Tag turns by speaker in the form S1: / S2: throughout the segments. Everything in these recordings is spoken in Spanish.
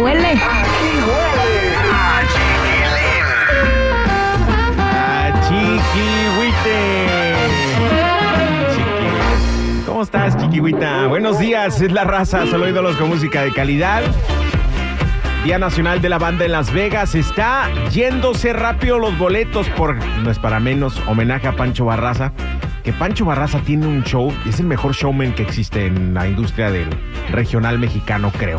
S1: huele. Aquí huele. A chiquilín. A chiquihuite. Chiqui. ¿Cómo estás, chiquihuita? Buenos días, es la raza. Solo ídolos con música de calidad. Día Nacional de la Banda en Las Vegas. Está yéndose rápido los boletos por, no es para menos, homenaje a Pancho Barraza. Que Pancho Barraza tiene un show, es el mejor showman que existe en la industria del regional mexicano, creo.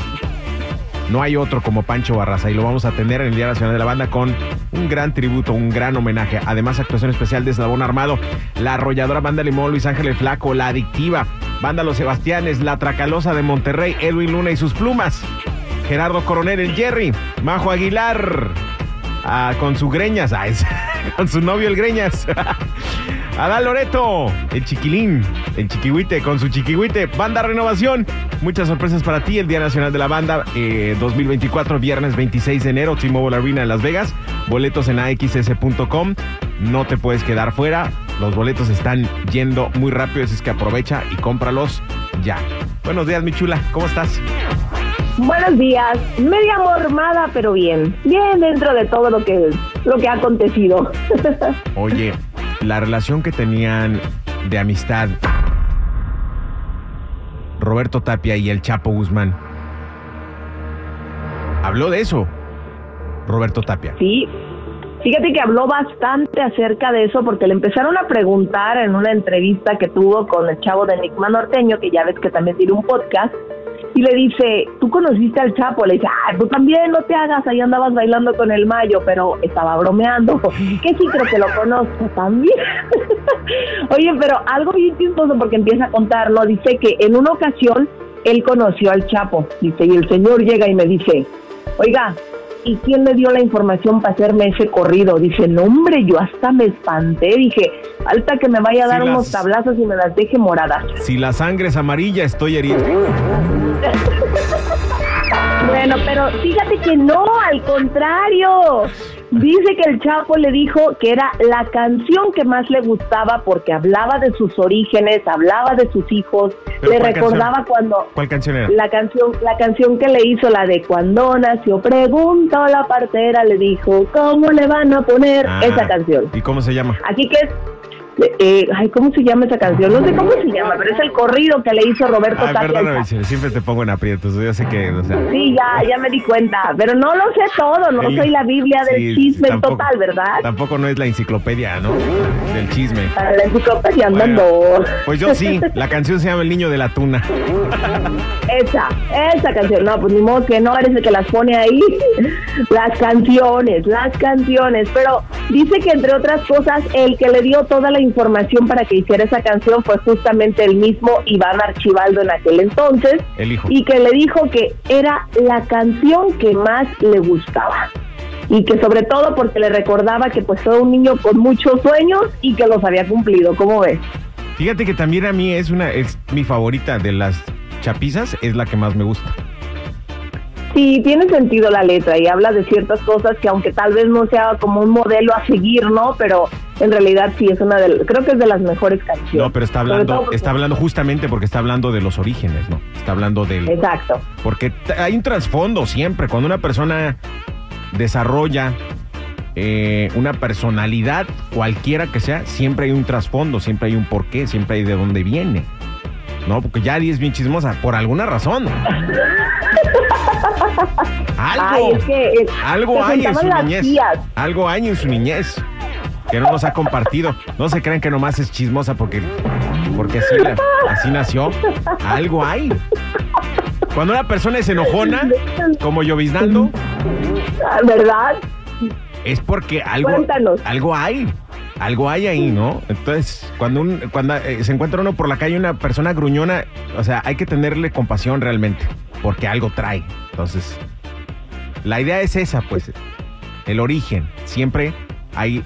S1: No hay otro como Pancho Barraza y lo vamos a tener en el Día Nacional de la Banda con un gran tributo, un gran homenaje. Además, actuación especial de Eslabón Armado, la arrolladora Banda Limón, Luis Ángel el Flaco, la Adictiva, Banda Los Sebastianes, la Tracalosa de Monterrey, Edwin Luna y sus plumas. Gerardo Coronel, el Jerry, Majo Aguilar, ah, con su greñas, ah, con su novio el greñas. Adal Loreto, el chiquilín, el chiquihuite, con su chiquihuite, Banda Renovación. Muchas sorpresas para ti, el Día Nacional de la Banda eh, 2024, viernes 26 de enero, T-Mobile Arena en Las Vegas. Boletos en axs.com. No te puedes quedar fuera. Los boletos están yendo muy rápido, así es que aprovecha y cómpralos ya. Buenos días, mi chula, ¿cómo estás?
S2: Buenos días, media mormada, pero bien, bien dentro de todo lo que lo que ha acontecido.
S1: Oye, la relación que tenían de amistad Roberto Tapia y el Chapo Guzmán. Habló de eso, Roberto Tapia.
S2: sí, fíjate que habló bastante acerca de eso porque le empezaron a preguntar en una entrevista que tuvo con el chavo de Enigma Norteño, que ya ves que también tiene un podcast, y le dice, ¿tú conociste al Chapo? Le dice, ay, tú también, no te hagas, ahí andabas bailando con el Mayo, pero estaba bromeando. Que sí creo que lo conozco también. Oye, pero algo bien chistoso porque empieza a contarlo, dice que en una ocasión él conoció al Chapo, dice, y el señor llega y me dice, oiga, ¿y quién le dio la información para hacerme ese corrido? Dice, no hombre, yo hasta me espanté, dije, falta que me vaya a dar unos tablazos y me las deje moradas.
S1: Si la sangre es amarilla, estoy herido.
S2: Bueno, pero fíjate que no, al contrario. Dice que el Chapo le dijo que era la canción que más le gustaba porque hablaba de sus orígenes, hablaba de sus hijos,
S1: ¿Pero
S2: le recordaba
S1: canción?
S2: cuando
S1: ¿Cuál canción era?
S2: la canción, la canción que le hizo la de cuando nació, preguntó la partera, le dijo, ¿cómo le van a poner
S1: Ah,
S2: esa canción?
S1: ¿Y cómo se llama?
S2: Así que es, eh, ay, ¿cómo se llama esa canción? No sé cómo se llama, pero es el corrido que le hizo Roberto
S1: Ay,
S2: Tapia.
S1: perdóname, siempre te pongo en aprietos. Yo sé que, o sea,
S2: Sí, ya, ya me di cuenta, pero no lo sé todo, no
S1: el-
S2: soy la Biblia del
S1: sí,
S2: chisme
S1: tampoco-
S2: total, ¿verdad?
S1: Tampoco no es la enciclopedia, ¿no? Del chisme.
S2: Para la enciclopedia andando.
S1: pues yo sí, la canción se llama El Niño de la Tuna.
S2: Esa, esa canción, no, pues ni modo que no eres el que las pone ahí. Las canciones, las canciones, pero dice que entre otras cosas, el que le dio toda la información para que hiciera esa canción fue justamente el mismo Iván Archibaldo en aquel entonces.
S1: El hijo.
S2: y que le dijo que era la canción que más le gustaba. Y que sobre todo porque le recordaba que pues fue un niño con muchos sueños y que los había cumplido, ¿cómo ves?
S1: Fíjate que también a mí es una, es mi favorita de las chapizas, es la que más me gusta.
S2: Sí, tiene sentido la letra y habla de ciertas cosas que aunque tal vez no sea como un modelo a seguir, ¿no? Pero en realidad sí es una de, creo que es de las mejores canciones.
S1: No, pero está hablando,
S2: porque-
S1: está hablando justamente porque está hablando de los orígenes, ¿no? Está hablando del,
S2: Exacto.
S1: porque hay un trasfondo siempre. Cuando una persona desarrolla eh, una personalidad, cualquiera que sea, siempre hay un trasfondo, siempre hay un porqué, siempre hay de dónde viene. No, porque ya es bien chismosa, por alguna razón. Algo,
S2: Ay, es que eh,
S1: algo hay en su niñez.
S2: tías.
S1: Algo hay en su niñez que no nos ha compartido. No se crean que nomás es chismosa porque, porque así, así nació. Algo hay. Cuando una persona es enojona, como lloviznando,
S2: Ah, ¿Verdad?
S1: es porque algo,
S2: Cuéntanos.
S1: algo hay. Algo hay ahí, ¿no? Entonces, cuando, un- cuando eh, se encuentra uno por la calle, una persona gruñona, o sea, hay que tenerle compasión realmente, porque algo trae. Entonces, la idea es esa, pues, el origen. Siempre hay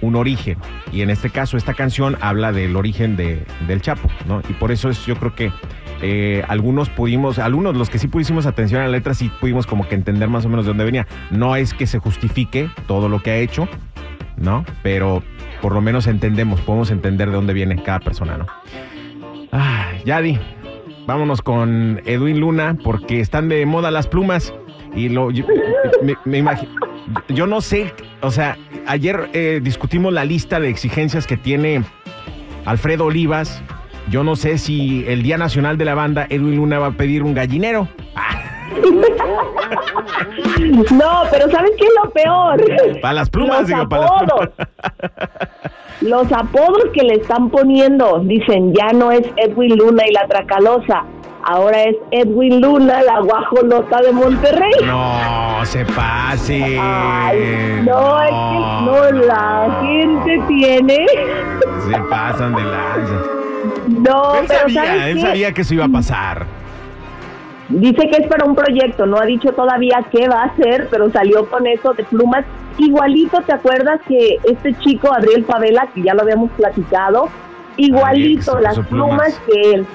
S1: un origen. Y en este caso, esta canción habla del origen de, del Chapo, ¿no? Y por eso es, yo creo que eh, algunos pudimos, algunos, los que sí pusimos atención a la letra, sí pudimos como que entender más o menos de dónde venía. No es que se justifique todo lo que ha hecho, ¿no? Pero por lo menos entendemos, podemos entender de dónde viene cada persona, ¿no? Ah, Yadi, vámonos con Edwin Luna, porque están de moda las plumas. Y lo, yo, me, me imagino, yo no sé, o sea, ayer eh, discutimos la lista de exigencias que tiene Alfredo Olivas yo no sé si el Día Nacional de la Banda, Edwin Luna va a pedir un gallinero.
S2: No, pero ¿sabes qué es lo peor?
S1: para las plumas,
S2: Los
S1: digo, para las
S2: apodos.
S1: plumas.
S2: Los apodos que le están poniendo, dicen, ya no es Edwin Luna y la Tracalosa, ahora es Edwin Luna, la guajolota de Monterrey.
S1: No, se pase.
S2: Ay, no, es no, la gente tiene.
S1: Se pasan de lanza.
S2: No,
S1: Él
S2: pero ¿sabes
S1: sabía, él
S2: qué?
S1: sabía que eso iba a pasar.
S2: Dice que es para un proyecto, no ha dicho todavía qué va a hacer, pero salió con eso de plumas. Igualito, ¿te acuerdas que este chico, Adriel Favela, que ya lo habíamos platicado, igualito, las plumas. que él.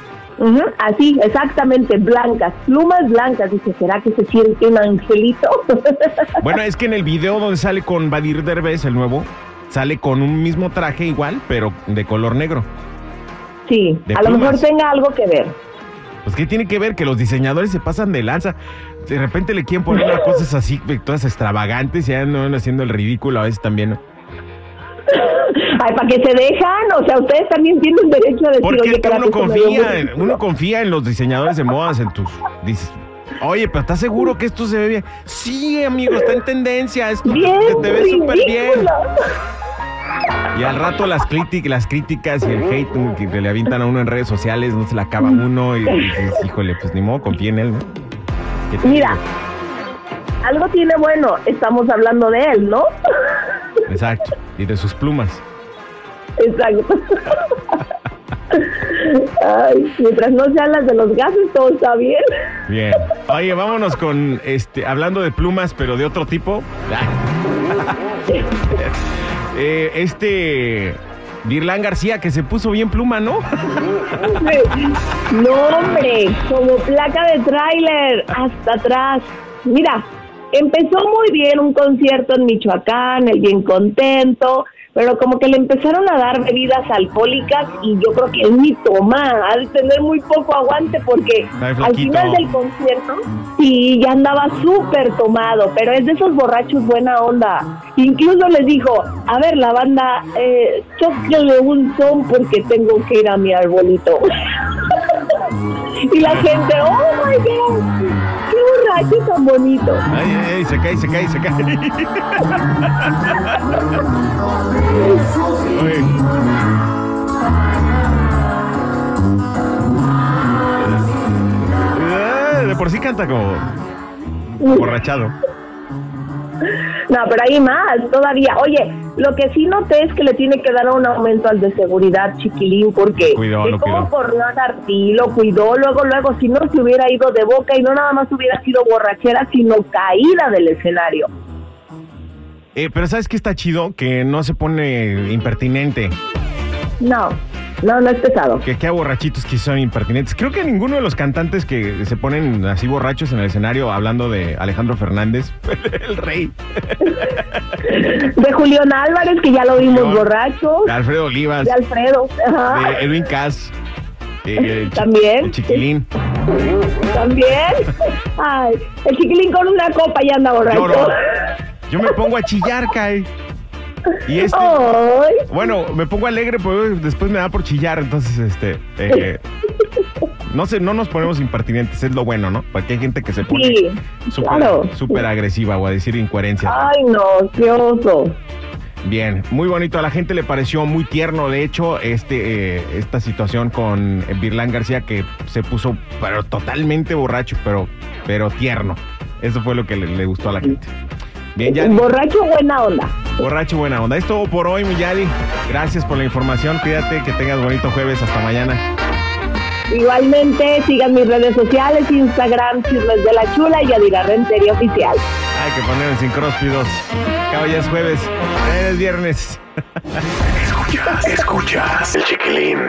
S2: Así, exactamente, blancas, plumas blancas. Dice, ¿será que se siente un angelito?
S1: Bueno, es que en el video donde sale con Badir Derbez, el nuevo, sale con un mismo traje igual, pero de color negro.
S2: sí,
S1: De
S2: a lo mejor tenga algo que ver.
S1: Pues ¿qué tiene que ver? Que los diseñadores se pasan de lanza. De repente le quieren poner unas cosas así, todas extravagantes, y ya no van haciendo el ridículo a veces también. ¿no?
S2: Ay, para que se dejan, o sea, ustedes también tienen derecho a decir,
S1: Porque
S2: oye,
S1: es que uno confía, en, uno confía en los diseñadores de modas, en tus... Dices, oye, pero ¿estás seguro que esto se ve bien? Sí, amigo, está en tendencia, esto
S2: Bien,
S1: te, te ve súper bien. Y al rato las, críticas, las críticas y el hate que le avientan a uno en redes sociales, no se la acaba uno y dices, híjole, pues ni modo, confía en él, ¿no? ¿Qué
S2: Mira,
S1: digo?
S2: algo tiene bueno, estamos hablando de él, ¿no?
S1: Exacto, y de sus plumas.
S2: Exacto. Ay, mientras no sean las de los gases, todo está bien.
S1: Bien. Oye, vámonos con este, hablando de plumas, pero de otro tipo. Eh, este Virlán García que se puso bien pluma, ¿no?
S2: No, hombre, como placa de tráiler, hasta atrás. Mira, empezó muy bien un concierto en Michoacán, el bien contento, pero como que le empezaron a dar bebidas alcohólicas y yo creo que él ni toma, ha de tener muy poco aguante porque al final del concierto sí, ya andaba súper tomado, pero es de esos borrachos buena onda. Incluso les dijo, a ver la banda, eh, chóquele un son porque tengo que ir a mi arbolito. y la gente, oh my god, qué borracho tan bonito.
S1: Ay, ay, ay, se cae, se cae, se cae. Oye. Eh, De por sí canta como borrachado.
S2: No, pero hay más todavía. Oye, lo que sí noté es que le tiene que dar un aumento al de seguridad, chiquilín, porque
S1: Cuidó, lo
S2: como
S1: cuidó.
S2: por nada y lo cuidó, luego, luego, si no se hubiera ido de boca y no nada más hubiera sido borrachera, sino caída del escenario.
S1: Eh, pero ¿sabes qué está chido? Que no se pone impertinente.
S2: No, no, no es pesado.
S1: Que queda borrachitos que son impertinentes. Creo que ninguno de los cantantes que se ponen así borrachos en el escenario hablando de Alejandro Fernández, el rey,
S2: De Julián Álvarez, que ya lo vimos
S1: Julián.
S2: borracho.
S1: de Alfredo Olivas,
S2: De Alfredo. Ajá.
S1: de Edwin Cass, eh, el
S2: También.
S1: el chiquilín.
S2: También. Ay, el chiquilín con una copa ya anda borracho.
S1: Lloro. Yo me pongo a chillar, Kai. Y este,
S2: Ay.
S1: bueno, me pongo alegre, pero después me da por chillar, entonces, este, eh, no sé, no nos ponemos impertinentes, es lo bueno, ¿no? Porque hay gente que se pone
S2: Sí,
S1: súper
S2: claro.
S1: agresiva o a decir incoherencias.
S2: Ay, no, qué oso.
S1: Bien, muy bonito. A la gente le pareció muy tierno, de hecho, este, eh, esta situación con Virlán García que se puso pero totalmente borracho, pero, pero tierno. Eso fue lo que le, le gustó a la gente. Bien, Yadi.
S2: Borracho buena onda.
S1: Borracho, buena onda. Es todo por hoy, mi Yadi. Gracias por la información. Cuídate, que tengas bonito jueves. Hasta mañana.
S2: Igualmente, sigan mis redes sociales, Instagram, Chismes de la Chula y Adira Rentería Oficial.
S1: Hay que poner en sincróspidos. Cabo ya es jueves. Mañana es viernes.
S3: Escuchas, escuchas el chiquilín.